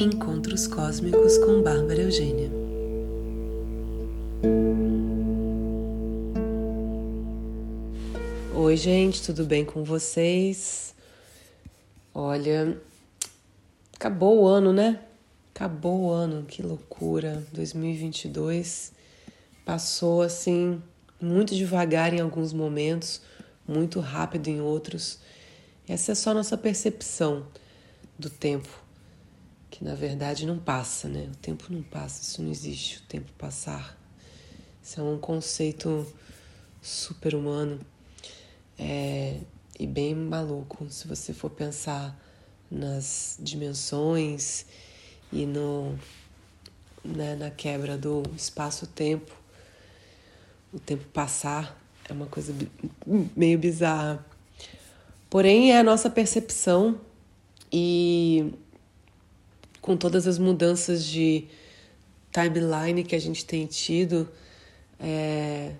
Encontros Cósmicos com Bárbara Eugênia. Oi, gente, tudo bem com vocês? Olha, acabou o ano, né? Acabou o ano, que loucura. 2022 passou assim muito devagar em alguns momentos, muito rápido em outros. Essa é só nossa percepção do tempo, que na verdade não passa, né? O tempo não passa, isso não existe, o tempo passar. Isso é um conceito super humano é, e bem maluco se você for pensar nas dimensões e no, né, na quebra do espaço-tempo. O tempo passar é uma coisa meio bizarra. Porém, é a nossa percepção e com todas as mudanças de timeline que a gente tem tido, é,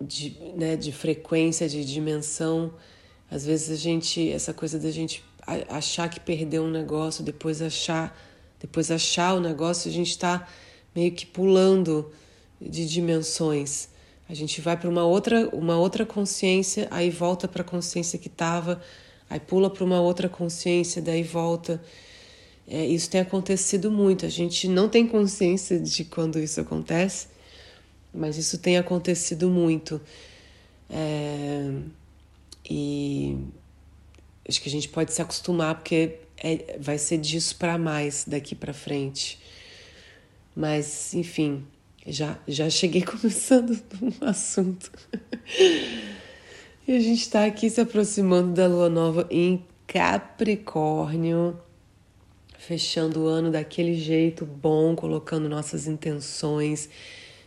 de, né, de frequência, de dimensão, às vezes a gente, essa coisa da gente achar que perdeu um negócio, depois achar, depois achar o negócio, a gente está meio que pulando de dimensões. A gente vai para uma outra, uma outra consciência, aí volta para a consciência que estava, aí pula para uma outra consciência, daí volta. É, isso tem acontecido muito. A gente não tem consciência de quando isso acontece, mas isso tem acontecido muito. É, e acho que a gente pode se acostumar, porque é, vai ser disso para mais daqui para frente. Mas, enfim, já, já cheguei começando um assunto. E a gente está aqui se aproximando da lua nova em Capricórnio, fechando o ano daquele jeito bom, colocando nossas intenções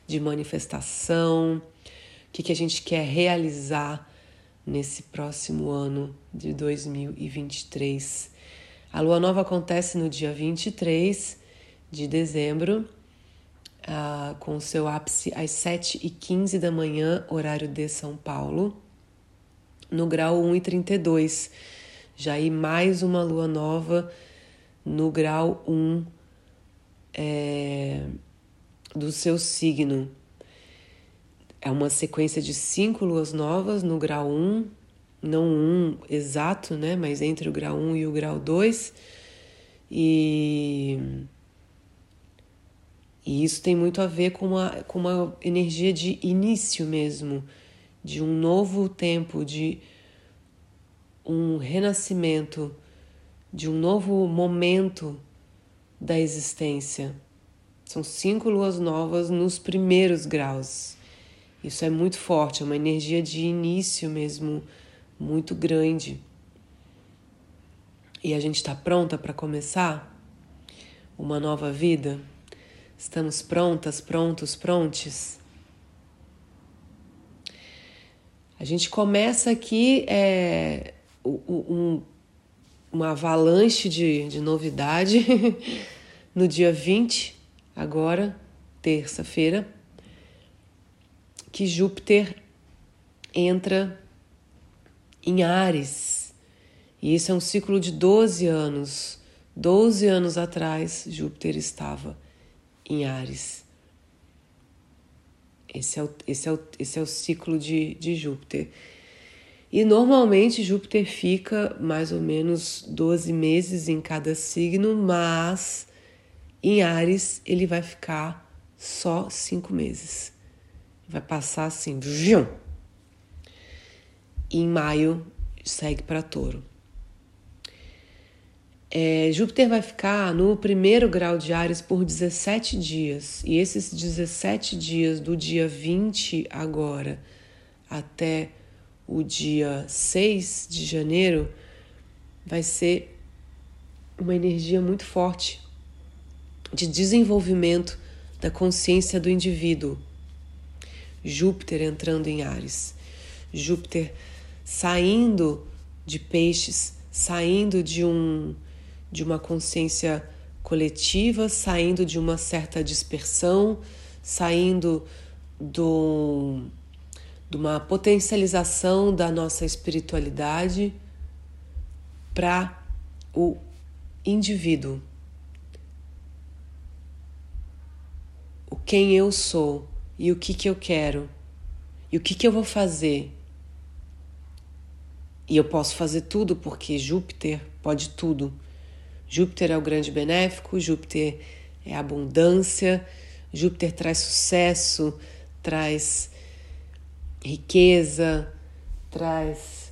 de manifestação, o que, que a gente quer realizar nesse próximo ano de 2023. A lua nova acontece no dia 23 de dezembro uh, com seu ápice às 7h15 da manhã, horário de São Paulo, no grau 1 e 32. Já aí mais uma lua nova no grau 1 é, do seu signo. É uma sequência de cinco luas novas no grau 1, não um exato, né? Mas entre o grau 1 e o grau 2. E e isso tem muito a ver com uma, com uma energia de início mesmo, de um novo tempo, de um renascimento, de um novo momento da existência. São cinco luas novas nos primeiros graus. Isso é muito forte, é uma energia de início mesmo muito grande. E a gente está pronta para começar uma nova vida? Estamos prontas, prontos, prontes? A gente começa aqui é, um, uma avalanche de, de novidade no dia 20, agora, terça-feira, que Júpiter entra em Ares. E isso é um ciclo de 12 anos. 12 anos atrás, Júpiter estava em Ares. Esse é o, esse é o, esse é o ciclo de, de Júpiter. E normalmente Júpiter fica mais ou menos 12 meses em cada signo, mas em Ares ele vai ficar só cinco meses. Vai passar assim? E em maio segue para Touro. É, Júpiter vai ficar no primeiro grau de Ares por 17 dias, e esses 17 dias, do dia 20 agora até o dia 6 de janeiro, vai ser uma energia muito forte de desenvolvimento da consciência do indivíduo. Júpiter entrando em Ares, Júpiter saindo de peixes, saindo de um de uma consciência coletiva, saindo de uma certa dispersão, saindo do, de uma potencialização da nossa espiritualidade para o indivíduo. O quem eu sou e o que, que eu quero e o que, que eu vou fazer. E eu posso fazer tudo porque Júpiter pode tudo. Júpiter é o grande benéfico, Júpiter é abundância, Júpiter traz sucesso, traz riqueza, traz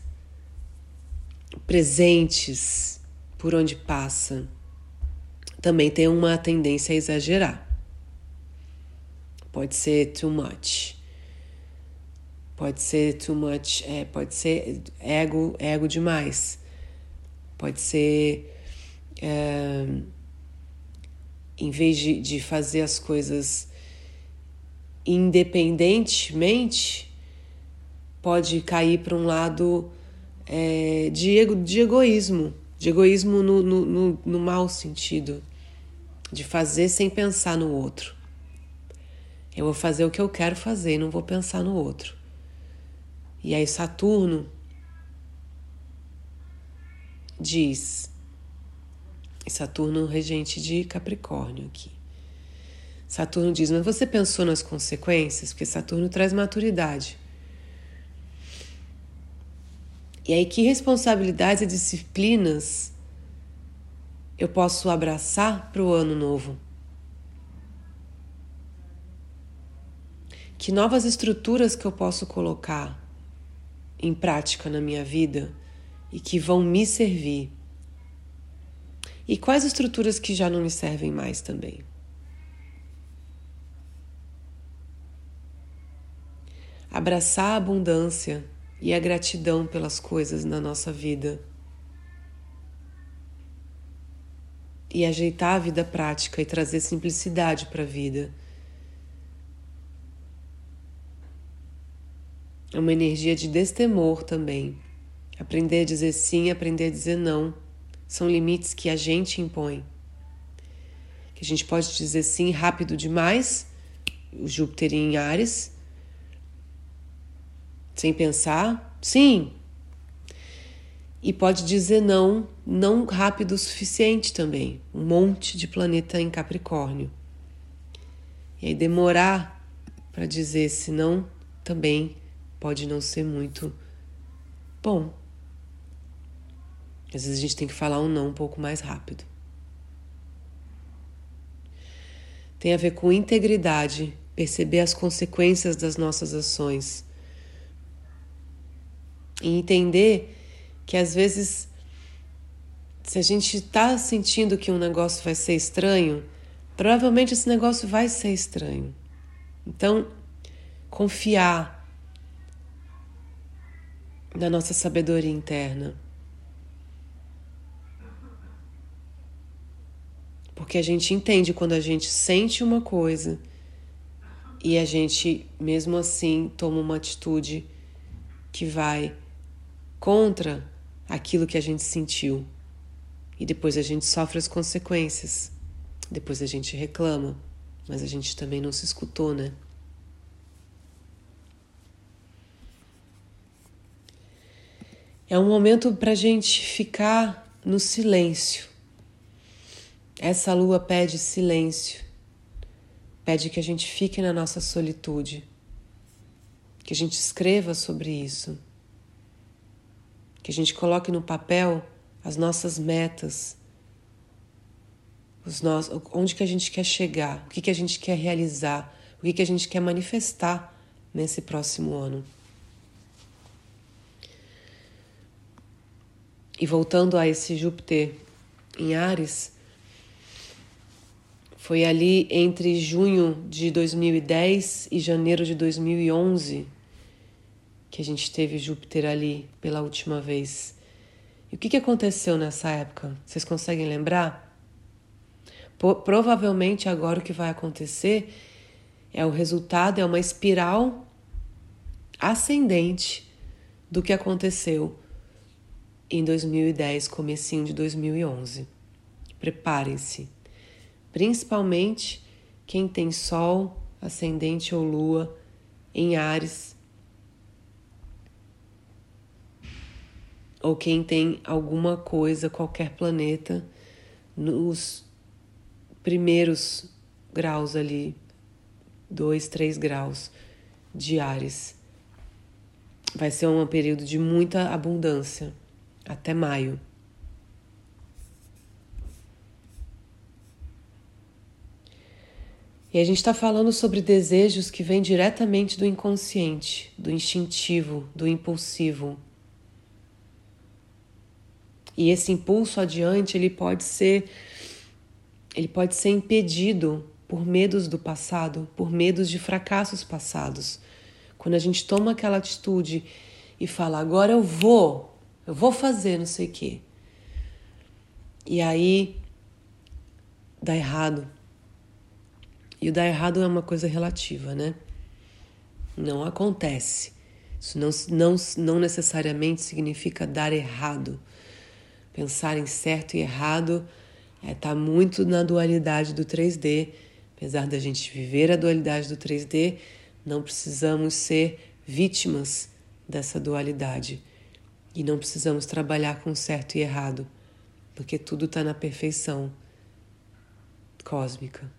presentes por onde passa. Também tem uma tendência a exagerar. Pode ser too much. Pode ser too much, é, pode ser ego, ego demais. Pode ser é, em vez de, de fazer as coisas independentemente, pode cair para um lado é, de, ego, de egoísmo, de egoísmo no, no, no, no mau sentido, de fazer sem pensar no outro. Eu vou fazer o que eu quero fazer, não vou pensar no outro. E aí Saturno diz Saturno regente de Capricórnio aqui. Saturno diz: Mas você pensou nas consequências? Porque Saturno traz maturidade. E aí, que responsabilidades e disciplinas eu posso abraçar para o ano novo? Que novas estruturas que eu posso colocar em prática na minha vida e que vão me servir? E quais estruturas que já não me servem mais também? Abraçar a abundância e a gratidão pelas coisas na nossa vida. E ajeitar a vida prática e trazer simplicidade para a vida. É uma energia de destemor também. Aprender a dizer sim, aprender a dizer não são limites que a gente impõe. Que a gente pode dizer sim rápido demais, o Júpiter em Ares, sem pensar, sim. E pode dizer não, não rápido o suficiente também. Um monte de planeta em Capricórnio. E aí demorar para dizer, senão também pode não ser muito bom. Às vezes a gente tem que falar um não um pouco mais rápido. Tem a ver com integridade, perceber as consequências das nossas ações. E entender que às vezes, se a gente está sentindo que um negócio vai ser estranho, provavelmente esse negócio vai ser estranho. Então, confiar na nossa sabedoria interna. Porque a gente entende quando a gente sente uma coisa e a gente, mesmo assim, toma uma atitude que vai contra aquilo que a gente sentiu. E depois a gente sofre as consequências. Depois a gente reclama, mas a gente também não se escutou, né? É um momento para a gente ficar no silêncio essa lua pede silêncio, pede que a gente fique na nossa solitude, que a gente escreva sobre isso, que a gente coloque no papel as nossas metas, os nossos, onde que a gente quer chegar, o que, que a gente quer realizar, o que, que a gente quer manifestar nesse próximo ano. E voltando a esse Júpiter em Ares, foi ali entre junho de 2010 e janeiro de 2011 que a gente teve Júpiter ali pela última vez. E o que, aconteceu nessa época? Vocês conseguem lembrar? provavelmente agora o que vai acontecer é o resultado, é uma espiral ascendente do que aconteceu em 2010, comecinho de 2011. Preparem-se principalmente quem tem Sol, Ascendente ou Lua em Ares, ou quem tem alguma coisa, qualquer planeta nos primeiros graus ali, dois, três graus de Ares. Vai ser um período de muita abundância até maio. E a gente está falando sobre desejos que vêm diretamente do inconsciente, do instintivo, do impulsivo. E esse impulso adiante, ele pode ser ele pode ser impedido por medos do passado, por medos de fracassos passados. Quando a gente toma aquela atitude e fala, agora eu vou, eu vou fazer não sei o quê. E aí dá errado. E o dar errado é uma coisa relativa, né? Não acontece. Isso não, não, não necessariamente significa dar errado. Pensar em certo e errado está é, tá muito na dualidade do 3D. Apesar da gente viver a dualidade do 3D, não precisamos ser vítimas dessa dualidade. E não precisamos trabalhar com certo e errado, porque tudo está na perfeição cósmica.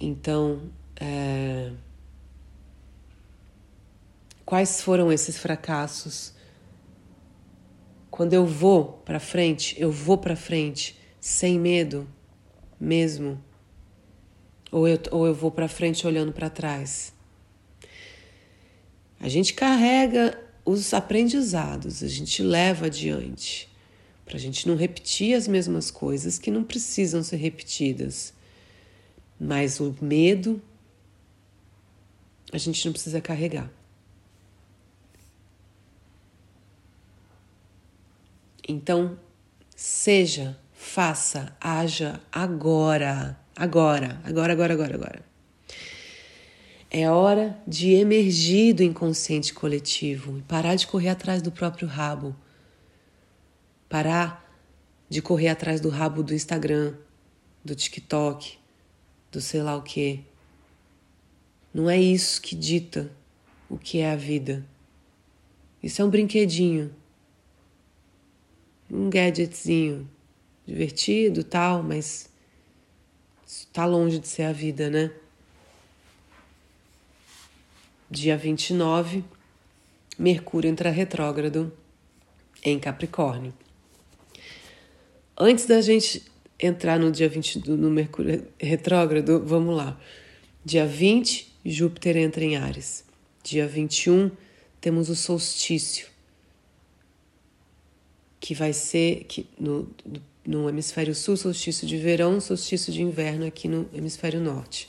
Então, é... quais foram esses fracassos? Quando eu vou para frente, eu vou para frente sem medo mesmo? Ou eu, ou eu vou para frente olhando para trás? A gente carrega os aprendizados, a gente leva adiante, para a gente não repetir as mesmas coisas que não precisam ser repetidas. Mas o medo a gente não precisa carregar. Então, seja, faça, haja agora, agora, agora, agora, agora, agora. É hora de emergir do inconsciente coletivo e parar de correr atrás do próprio rabo. Parar de correr atrás do rabo do Instagram, do TikTok, do sei lá o que. Não é isso que dita o que é a vida. Isso é um brinquedinho, um gadgetzinho divertido, tal, mas está longe de ser a vida, né? Dia 29, Mercúrio entra retrógrado em Capricórnio. Antes da gente entrar no dia 20 no Mercúrio retrógrado, vamos lá. Dia 20, Júpiter entra em Ares. Dia 21, temos o solstício, que vai ser que no, no hemisfério sul, solstício de verão, solstício de inverno aqui no hemisfério norte.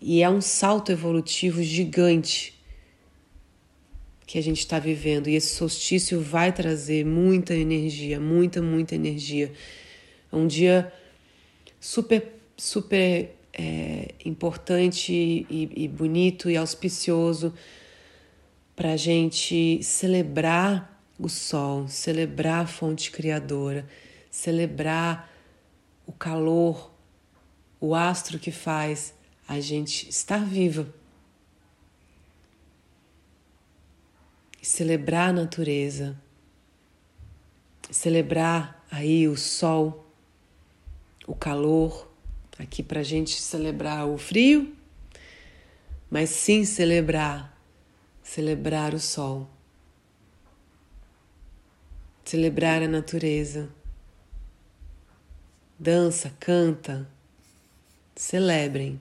E é um salto evolutivo gigante que a gente está vivendo. E esse solstício vai trazer muita energia, muita, muita energia é um dia super, super é, importante e, e bonito e auspicioso para a gente celebrar o sol, celebrar a fonte criadora, celebrar o calor, o astro que faz a gente estar viva. Celebrar a natureza, celebrar aí o sol o calor, aqui para a gente celebrar o frio, mas sim celebrar, celebrar o sol, celebrar a natureza. Dança, canta, celebrem.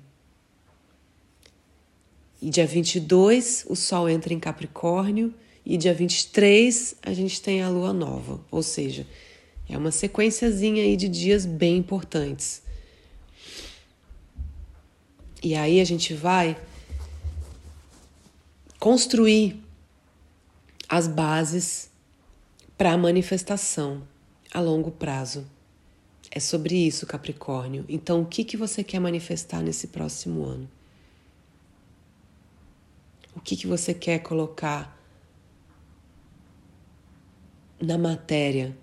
E dia 22 o Sol entra em Capricórnio e dia 23 a gente tem a Lua Nova, ou seja, é uma sequenciazinha aí de dias bem importantes. E aí a gente vai construir as bases para a manifestação a longo prazo. É sobre isso, Capricórnio. Então, o que, que você quer manifestar nesse próximo ano? O que, que você quer colocar na matéria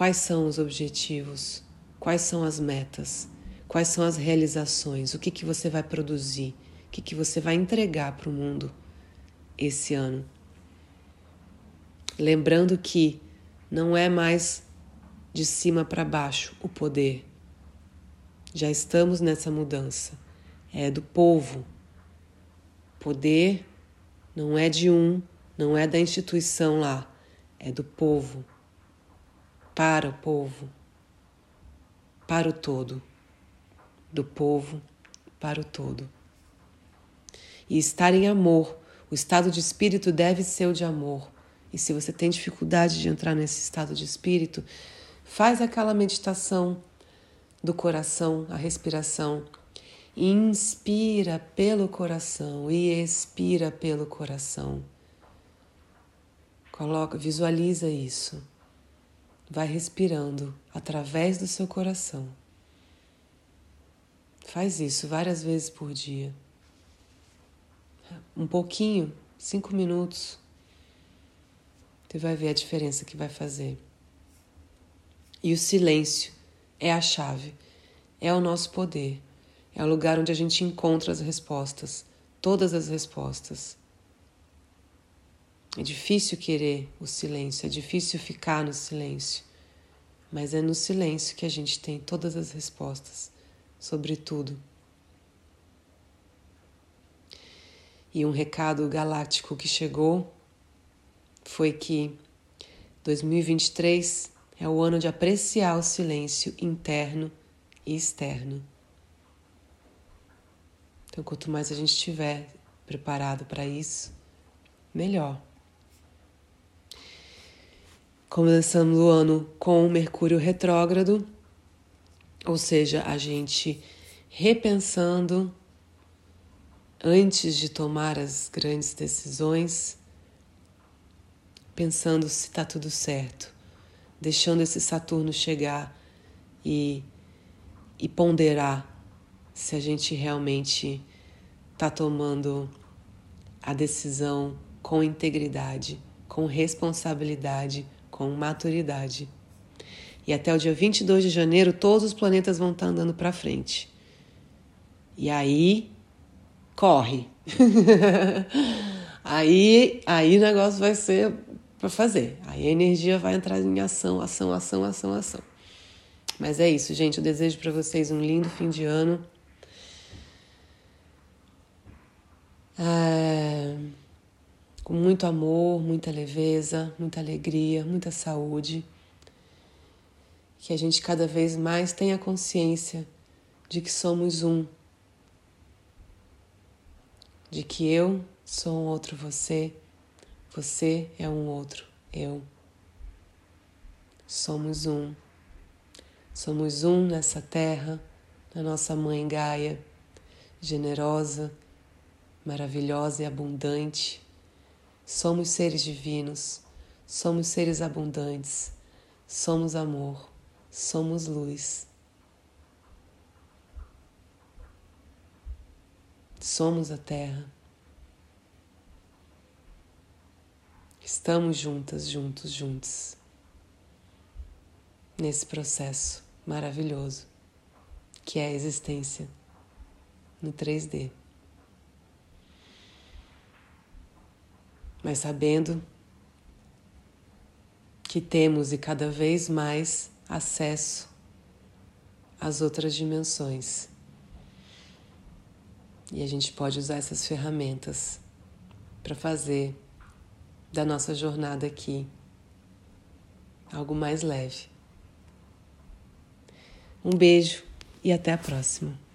Quais são os objetivos? Quais são as metas? Quais são as realizações? O que, que você vai produzir? O que, que você vai entregar para o mundo esse ano. Lembrando que não é mais de cima para baixo o poder. Já estamos nessa mudança. É do povo. Poder não é de um, não é da instituição lá, é do povo. Para o povo. Para o todo. Do povo para o todo. E estar em amor. O estado de espírito deve ser o de amor. E se você tem dificuldade de entrar nesse estado de espírito, faz aquela meditação do coração, a respiração. Inspira pelo coração e expira pelo coração. Coloca, visualiza isso. Vai respirando através do seu coração. Faz isso várias vezes por dia. Um pouquinho, cinco minutos. Você vai ver a diferença que vai fazer. E o silêncio é a chave, é o nosso poder, é o lugar onde a gente encontra as respostas, todas as respostas. É difícil querer o silêncio, é difícil ficar no silêncio, mas é no silêncio que a gente tem todas as respostas sobre tudo. E um recado galáctico que chegou foi que 2023 é o ano de apreciar o silêncio interno e externo. Então, quanto mais a gente estiver preparado para isso, melhor. Começamos o ano com Mercúrio retrógrado, ou seja, a gente repensando antes de tomar as grandes decisões, pensando se está tudo certo, deixando esse Saturno chegar e, e ponderar se a gente realmente está tomando a decisão com integridade, com responsabilidade, com maturidade. E até o dia 22 de janeiro, todos os planetas vão estar andando para frente. E aí, corre. aí, aí o negócio vai ser para fazer. Aí a energia vai entrar em ação, ação, ação, ação, ação. Mas é isso, gente. Eu desejo para vocês um lindo fim de ano. É... Com muito amor, muita leveza, muita alegria, muita saúde. Que a gente cada vez mais tenha consciência de que somos um. De que eu sou um outro você você é um outro, eu. Somos um. Somos um nessa terra, na nossa mãe Gaia, generosa, maravilhosa e abundante. Somos seres divinos, somos seres abundantes, somos amor, somos luz. Somos a terra. Estamos juntas, juntos, juntos nesse processo maravilhoso que é a existência no 3D. Mas sabendo que temos e cada vez mais acesso às outras dimensões. E a gente pode usar essas ferramentas para fazer da nossa jornada aqui algo mais leve. Um beijo e até a próxima.